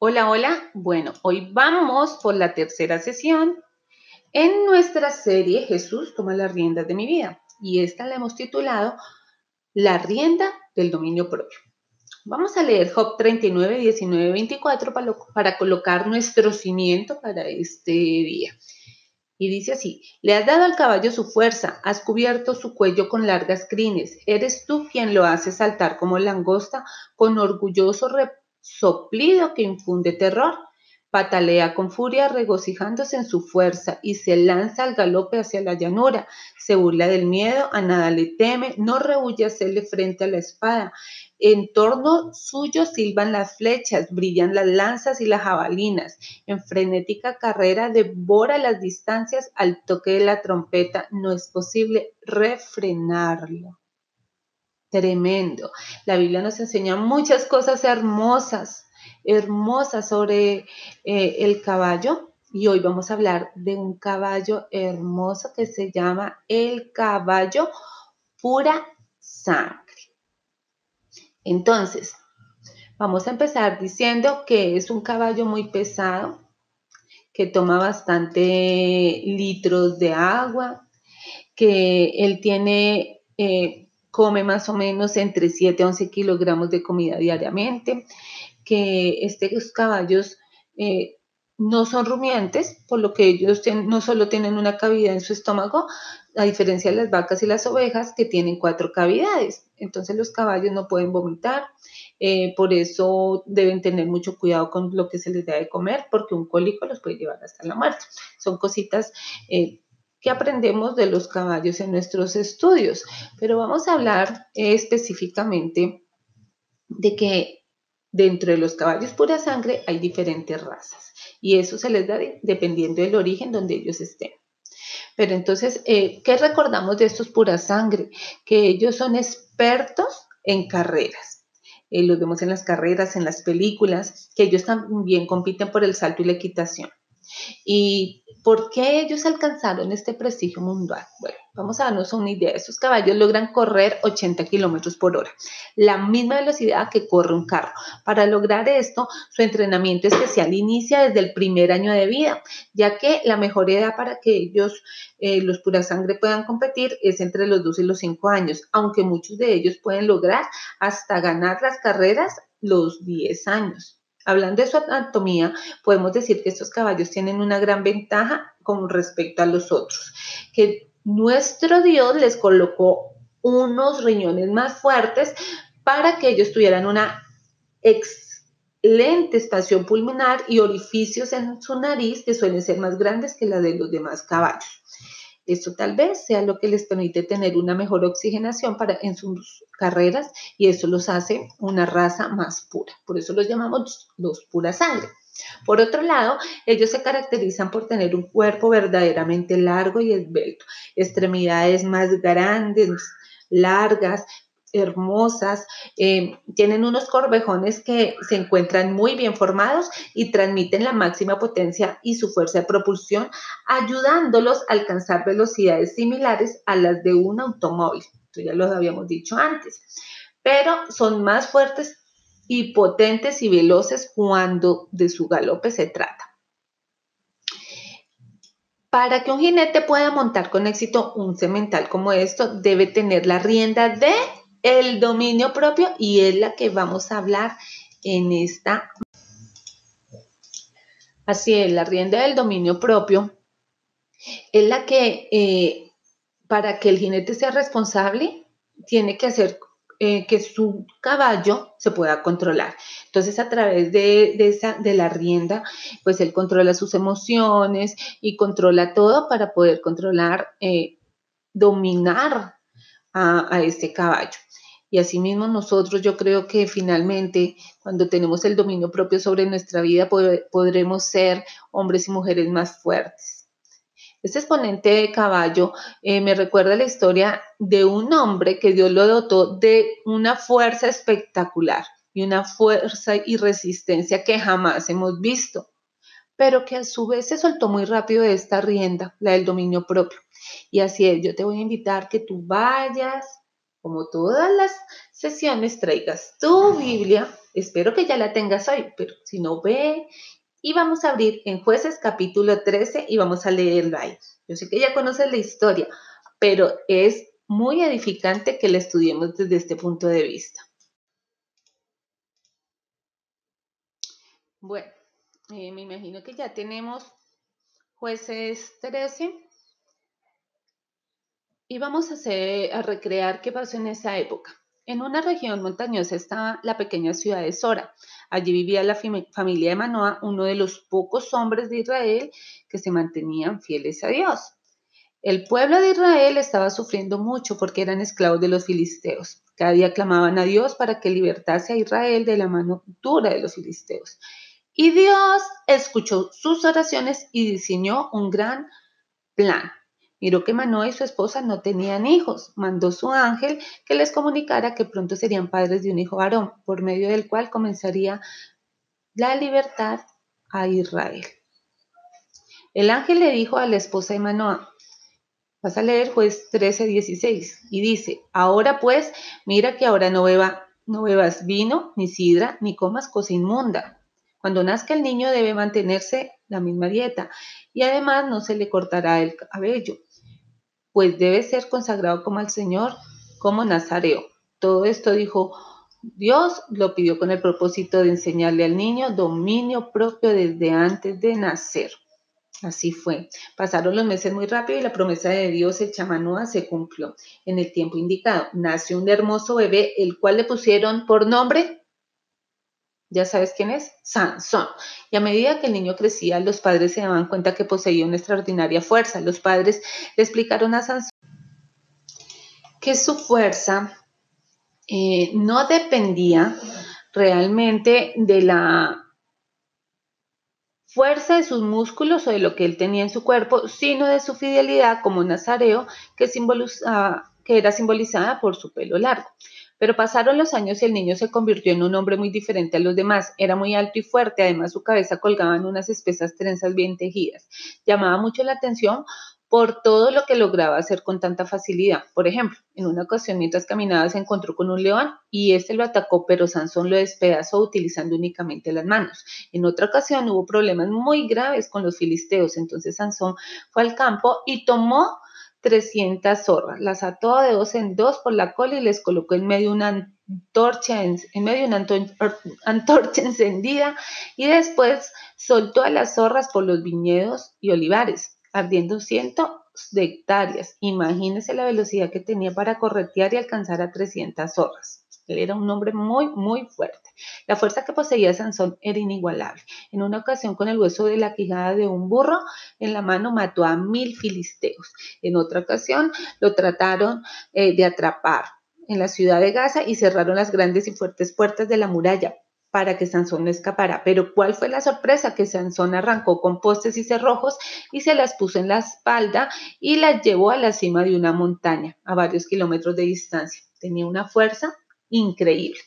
Hola, hola. Bueno, hoy vamos por la tercera sesión en nuestra serie Jesús toma las riendas de mi vida. Y esta la hemos titulado La rienda del dominio propio. Vamos a leer Job 39, 19, 24 para, para colocar nuestro cimiento para este día. Y dice así, le has dado al caballo su fuerza, has cubierto su cuello con largas crines, eres tú quien lo hace saltar como langosta con orgulloso soplido que infunde terror. Patalea con furia regocijándose en su fuerza y se lanza al galope hacia la llanura. Se burla del miedo, a nada le teme, no rehuye hacerle frente a la espada. En torno suyo silban las flechas, brillan las lanzas y las jabalinas. En frenética carrera devora las distancias al toque de la trompeta. No es posible refrenarlo. Tremendo. La Biblia nos enseña muchas cosas hermosas, hermosas sobre eh, el caballo. Y hoy vamos a hablar de un caballo hermoso que se llama el caballo pura sangre. Entonces, vamos a empezar diciendo que es un caballo muy pesado, que toma bastante litros de agua, que él tiene eh, come más o menos entre 7 a 11 kilogramos de comida diariamente, que estos caballos eh, no son rumiantes, por lo que ellos no solo tienen una cavidad en su estómago, a diferencia de las vacas y las ovejas que tienen cuatro cavidades. Entonces los caballos no pueden vomitar, eh, por eso deben tener mucho cuidado con lo que se les da de comer, porque un cólico los puede llevar hasta la muerte. Son cositas eh, que aprendemos de los caballos en nuestros estudios, pero vamos a hablar específicamente de que dentro de los caballos pura sangre hay diferentes razas y eso se les da dependiendo del origen donde ellos estén. Pero entonces, eh, ¿qué recordamos de estos pura sangre? Que ellos son expertos en carreras. Eh, los vemos en las carreras, en las películas, que ellos también compiten por el salto y la equitación. Y ¿Por qué ellos alcanzaron este prestigio mundial? Bueno, vamos a darnos una idea. Estos caballos logran correr 80 kilómetros por hora, la misma velocidad que corre un carro. Para lograr esto, su entrenamiento especial inicia desde el primer año de vida, ya que la mejor edad para que ellos, eh, los pura sangre, puedan competir es entre los 2 y los 5 años, aunque muchos de ellos pueden lograr hasta ganar las carreras los 10 años. Hablando de su anatomía, podemos decir que estos caballos tienen una gran ventaja con respecto a los otros, que nuestro Dios les colocó unos riñones más fuertes para que ellos tuvieran una excelente estación pulmonar y orificios en su nariz que suelen ser más grandes que la de los demás caballos. Esto tal vez sea lo que les permite tener una mejor oxigenación para, en sus carreras y eso los hace una raza más pura. Por eso los llamamos los pura sangre. Por otro lado, ellos se caracterizan por tener un cuerpo verdaderamente largo y esbelto, extremidades más grandes, largas, hermosas, eh, tienen unos corvejones que se encuentran muy bien formados y transmiten la máxima potencia y su fuerza de propulsión, ayudándolos a alcanzar velocidades similares a las de un automóvil. Esto ya lo habíamos dicho antes, pero son más fuertes y potentes y veloces cuando de su galope se trata. Para que un jinete pueda montar con éxito un cemental como esto, debe tener la rienda de el dominio propio y es la que vamos a hablar en esta. Así es, la rienda del dominio propio es la que eh, para que el jinete sea responsable tiene que hacer eh, que su caballo se pueda controlar. Entonces, a través de, esa, de la rienda, pues él controla sus emociones y controla todo para poder controlar, eh, dominar a, este caballo. Y asimismo nosotros yo creo que finalmente cuando tenemos el dominio propio sobre nuestra vida podremos ser hombres y mujeres más fuertes. Este exponente de caballo eh, me recuerda la historia de un hombre que Dios lo dotó de una fuerza espectacular y una fuerza y resistencia que jamás hemos visto, pero que a su vez se soltó muy rápido de esta rienda, la del dominio propio. Y así es, yo te voy a invitar que tú vayas como todas las sesiones, traigas tu Biblia. Espero que ya la tengas hoy, pero si no, ve y vamos a abrir en jueces capítulo 13 y vamos a leerlo ahí. Yo sé que ya conoces la historia, pero es muy edificante que la estudiemos desde este punto de vista. Bueno, eh, me imagino que ya tenemos jueces 13 y vamos a, hacer, a recrear qué pasó en esa época. En una región montañosa estaba la pequeña ciudad de Sora. Allí vivía la familia de Manoah, uno de los pocos hombres de Israel que se mantenían fieles a Dios. El pueblo de Israel estaba sufriendo mucho porque eran esclavos de los filisteos. Cada día clamaban a Dios para que libertase a Israel de la mano dura de los filisteos. Y Dios escuchó sus oraciones y diseñó un gran plan. Miró que Manoah y su esposa no tenían hijos. Mandó su ángel que les comunicara que pronto serían padres de un hijo varón, por medio del cual comenzaría la libertad a Israel. El ángel le dijo a la esposa de Manoah, vas a leer juez 13, 16, y dice, ahora pues, mira que ahora no, beba, no bebas vino, ni sidra, ni comas cosa inmunda. Cuando nazca el niño debe mantenerse la misma dieta y además no se le cortará el cabello pues debe ser consagrado como al Señor, como Nazareo. Todo esto dijo Dios, lo pidió con el propósito de enseñarle al niño dominio propio desde antes de nacer. Así fue. Pasaron los meses muy rápido y la promesa de Dios hecha Manoa se cumplió en el tiempo indicado. Nació un hermoso bebé, el cual le pusieron por nombre ¿Ya sabes quién es? Sansón. Y a medida que el niño crecía, los padres se daban cuenta que poseía una extraordinaria fuerza. Los padres le explicaron a Sansón que su fuerza eh, no dependía realmente de la fuerza de sus músculos o de lo que él tenía en su cuerpo, sino de su fidelidad como nazareo que, que era simbolizada por su pelo largo. Pero pasaron los años y el niño se convirtió en un hombre muy diferente a los demás. Era muy alto y fuerte, además su cabeza colgaba en unas espesas trenzas bien tejidas. Llamaba mucho la atención por todo lo que lograba hacer con tanta facilidad. Por ejemplo, en una ocasión mientras caminaba se encontró con un león y este lo atacó, pero Sansón lo despedazó utilizando únicamente las manos. En otra ocasión hubo problemas muy graves con los filisteos, entonces Sansón fue al campo y tomó 300 zorras. Las ató de dos en dos por la cola y les colocó en medio una antorcha, en, medio una antorcha encendida y después soltó a las zorras por los viñedos y olivares, ardiendo cientos de hectáreas. Imagínense la velocidad que tenía para corretear y alcanzar a 300 zorras. Él era un hombre muy, muy fuerte. La fuerza que poseía Sansón era inigualable. En una ocasión, con el hueso de la quijada de un burro en la mano, mató a mil filisteos. En otra ocasión, lo trataron eh, de atrapar en la ciudad de Gaza y cerraron las grandes y fuertes puertas de la muralla para que Sansón no escapara. Pero ¿cuál fue la sorpresa? Que Sansón arrancó con postes y cerrojos y se las puso en la espalda y las llevó a la cima de una montaña a varios kilómetros de distancia. Tenía una fuerza increíble.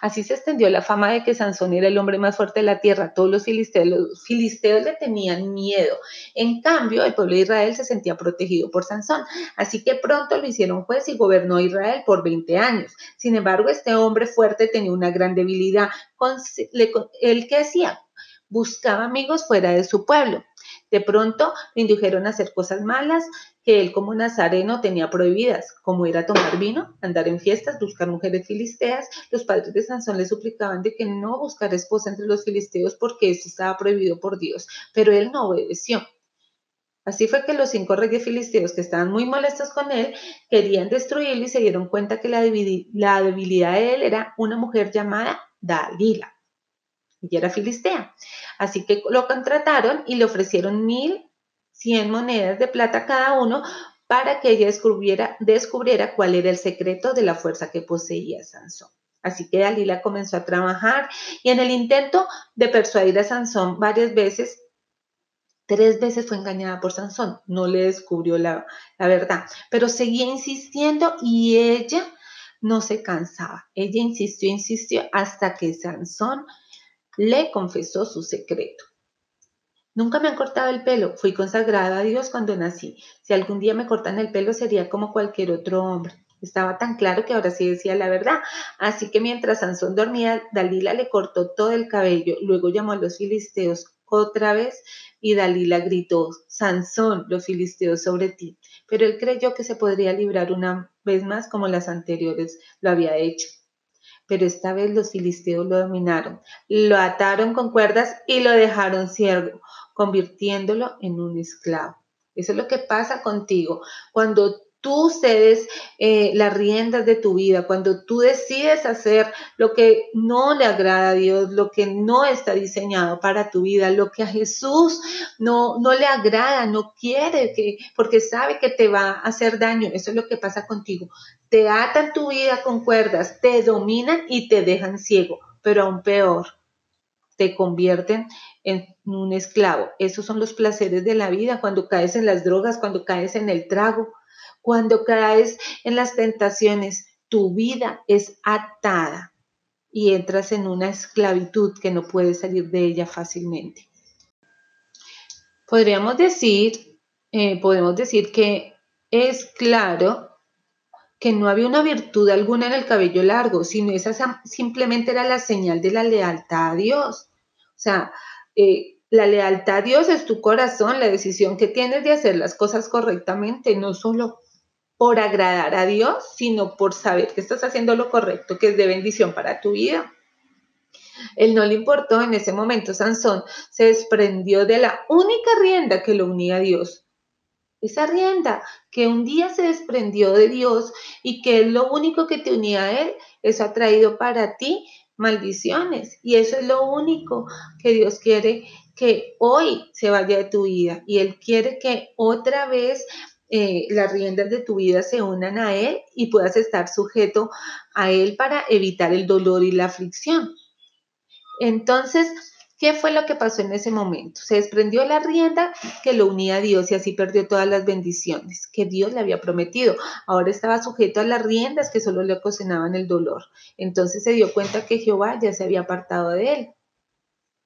Así se extendió la fama de que Sansón era el hombre más fuerte de la tierra. Todos los filisteos, filisteos le tenían miedo. En cambio, el pueblo de Israel se sentía protegido por Sansón. Así que pronto lo hicieron juez y gobernó Israel por 20 años. Sin embargo, este hombre fuerte tenía una gran debilidad. ¿El que hacía? Buscaba amigos fuera de su pueblo. De pronto le indujeron a hacer cosas malas que él como nazareno tenía prohibidas, como era tomar vino, andar en fiestas, buscar mujeres filisteas. Los padres de Sansón le suplicaban de que no buscara esposa entre los filisteos porque esto estaba prohibido por Dios, pero él no obedeció. Así fue que los cinco reyes filisteos que estaban muy molestos con él querían destruirlo y se dieron cuenta que la debilidad de él era una mujer llamada Dalila y era filistea. Así que lo contrataron y le ofrecieron mil cien monedas de plata cada uno para que ella descubriera, descubriera cuál era el secreto de la fuerza que poseía Sansón. Así que Dalila comenzó a trabajar y en el intento de persuadir a Sansón varias veces, tres veces fue engañada por Sansón, no le descubrió la, la verdad, pero seguía insistiendo y ella no se cansaba. Ella insistió, insistió hasta que Sansón le confesó su secreto. Nunca me han cortado el pelo, fui consagrada a Dios cuando nací. Si algún día me cortan el pelo sería como cualquier otro hombre. Estaba tan claro que ahora sí decía la verdad. Así que mientras Sansón dormía, Dalila le cortó todo el cabello, luego llamó a los filisteos otra vez y Dalila gritó, Sansón, los filisteos sobre ti. Pero él creyó que se podría librar una vez más como las anteriores lo había hecho. Pero esta vez los filisteos lo dominaron, lo ataron con cuerdas y lo dejaron ciego, convirtiéndolo en un esclavo. Eso es lo que pasa contigo. Cuando tú cedes eh, las riendas de tu vida, cuando tú decides hacer lo que no le agrada a Dios, lo que no está diseñado para tu vida, lo que a Jesús no, no le agrada, no quiere, que, porque sabe que te va a hacer daño. Eso es lo que pasa contigo. Te atan tu vida con cuerdas, te dominan y te dejan ciego, pero aún peor, te convierten en un esclavo. Esos son los placeres de la vida, cuando caes en las drogas, cuando caes en el trago cuando caes en las tentaciones, tu vida es atada y entras en una esclavitud que no puedes salir de ella fácilmente. Podríamos decir, eh, podemos decir que es claro que no había una virtud alguna en el cabello largo, sino esa simplemente era la señal de la lealtad a Dios. O sea, eh, la lealtad a Dios es tu corazón, la decisión que tienes de hacer las cosas correctamente, no solo por agradar a Dios, sino por saber que estás haciendo lo correcto, que es de bendición para tu vida. Él no le importó en ese momento, Sansón se desprendió de la única rienda que lo unía a Dios. Esa rienda que un día se desprendió de Dios y que es lo único que te unía a Él, eso ha traído para ti maldiciones. Y eso es lo único que Dios quiere que hoy se vaya de tu vida. Y Él quiere que otra vez eh, las riendas de tu vida se unan a Él y puedas estar sujeto a Él para evitar el dolor y la aflicción. Entonces, ¿qué fue lo que pasó en ese momento? Se desprendió la rienda que lo unía a Dios y así perdió todas las bendiciones que Dios le había prometido. Ahora estaba sujeto a las riendas que solo le ocasionaban el dolor. Entonces se dio cuenta que Jehová ya se había apartado de él.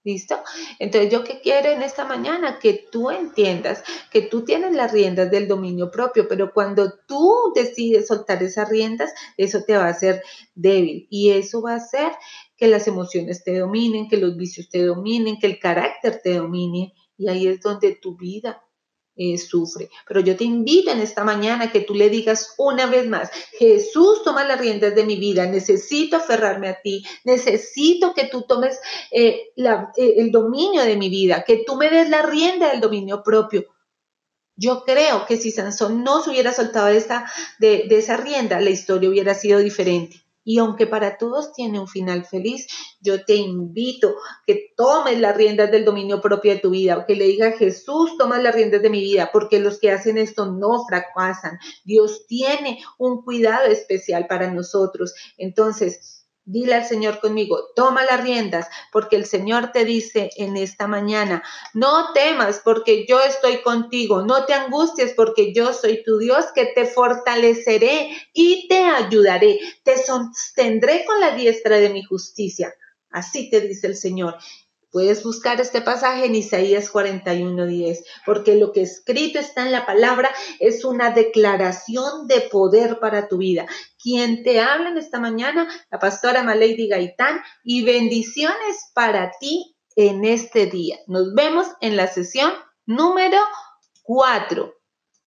¿Listo? Entonces, yo que quiero en esta mañana que tú entiendas que tú tienes las riendas del dominio propio, pero cuando tú decides soltar esas riendas, eso te va a hacer débil. Y eso va a hacer que las emociones te dominen, que los vicios te dominen, que el carácter te domine. Y ahí es donde tu vida eh, sufre. Pero yo te invito en esta mañana que tú le digas una vez más, Jesús toma las riendas de mi vida, necesito aferrarme a ti, necesito que tú tomes eh, eh, el dominio de mi vida, que tú me des la rienda del dominio propio. Yo creo que si Sansón no se hubiera soltado de esa, de esa rienda, la historia hubiera sido diferente. Y aunque para todos tiene un final feliz, yo te invito que tomes las riendas del dominio propio de tu vida, que le diga Jesús, toma las riendas de mi vida, porque los que hacen esto no fracasan. Dios tiene un cuidado especial para nosotros. Entonces, Dile al Señor conmigo, toma las riendas, porque el Señor te dice en esta mañana, no temas porque yo estoy contigo, no te angusties porque yo soy tu Dios que te fortaleceré y te ayudaré, te sostendré con la diestra de mi justicia. Así te dice el Señor. Puedes buscar este pasaje en Isaías 41:10, porque lo que escrito está en la palabra es una declaración de poder para tu vida. Quien te habla en esta mañana, la pastora Malady Gaitán, y bendiciones para ti en este día. Nos vemos en la sesión número 4.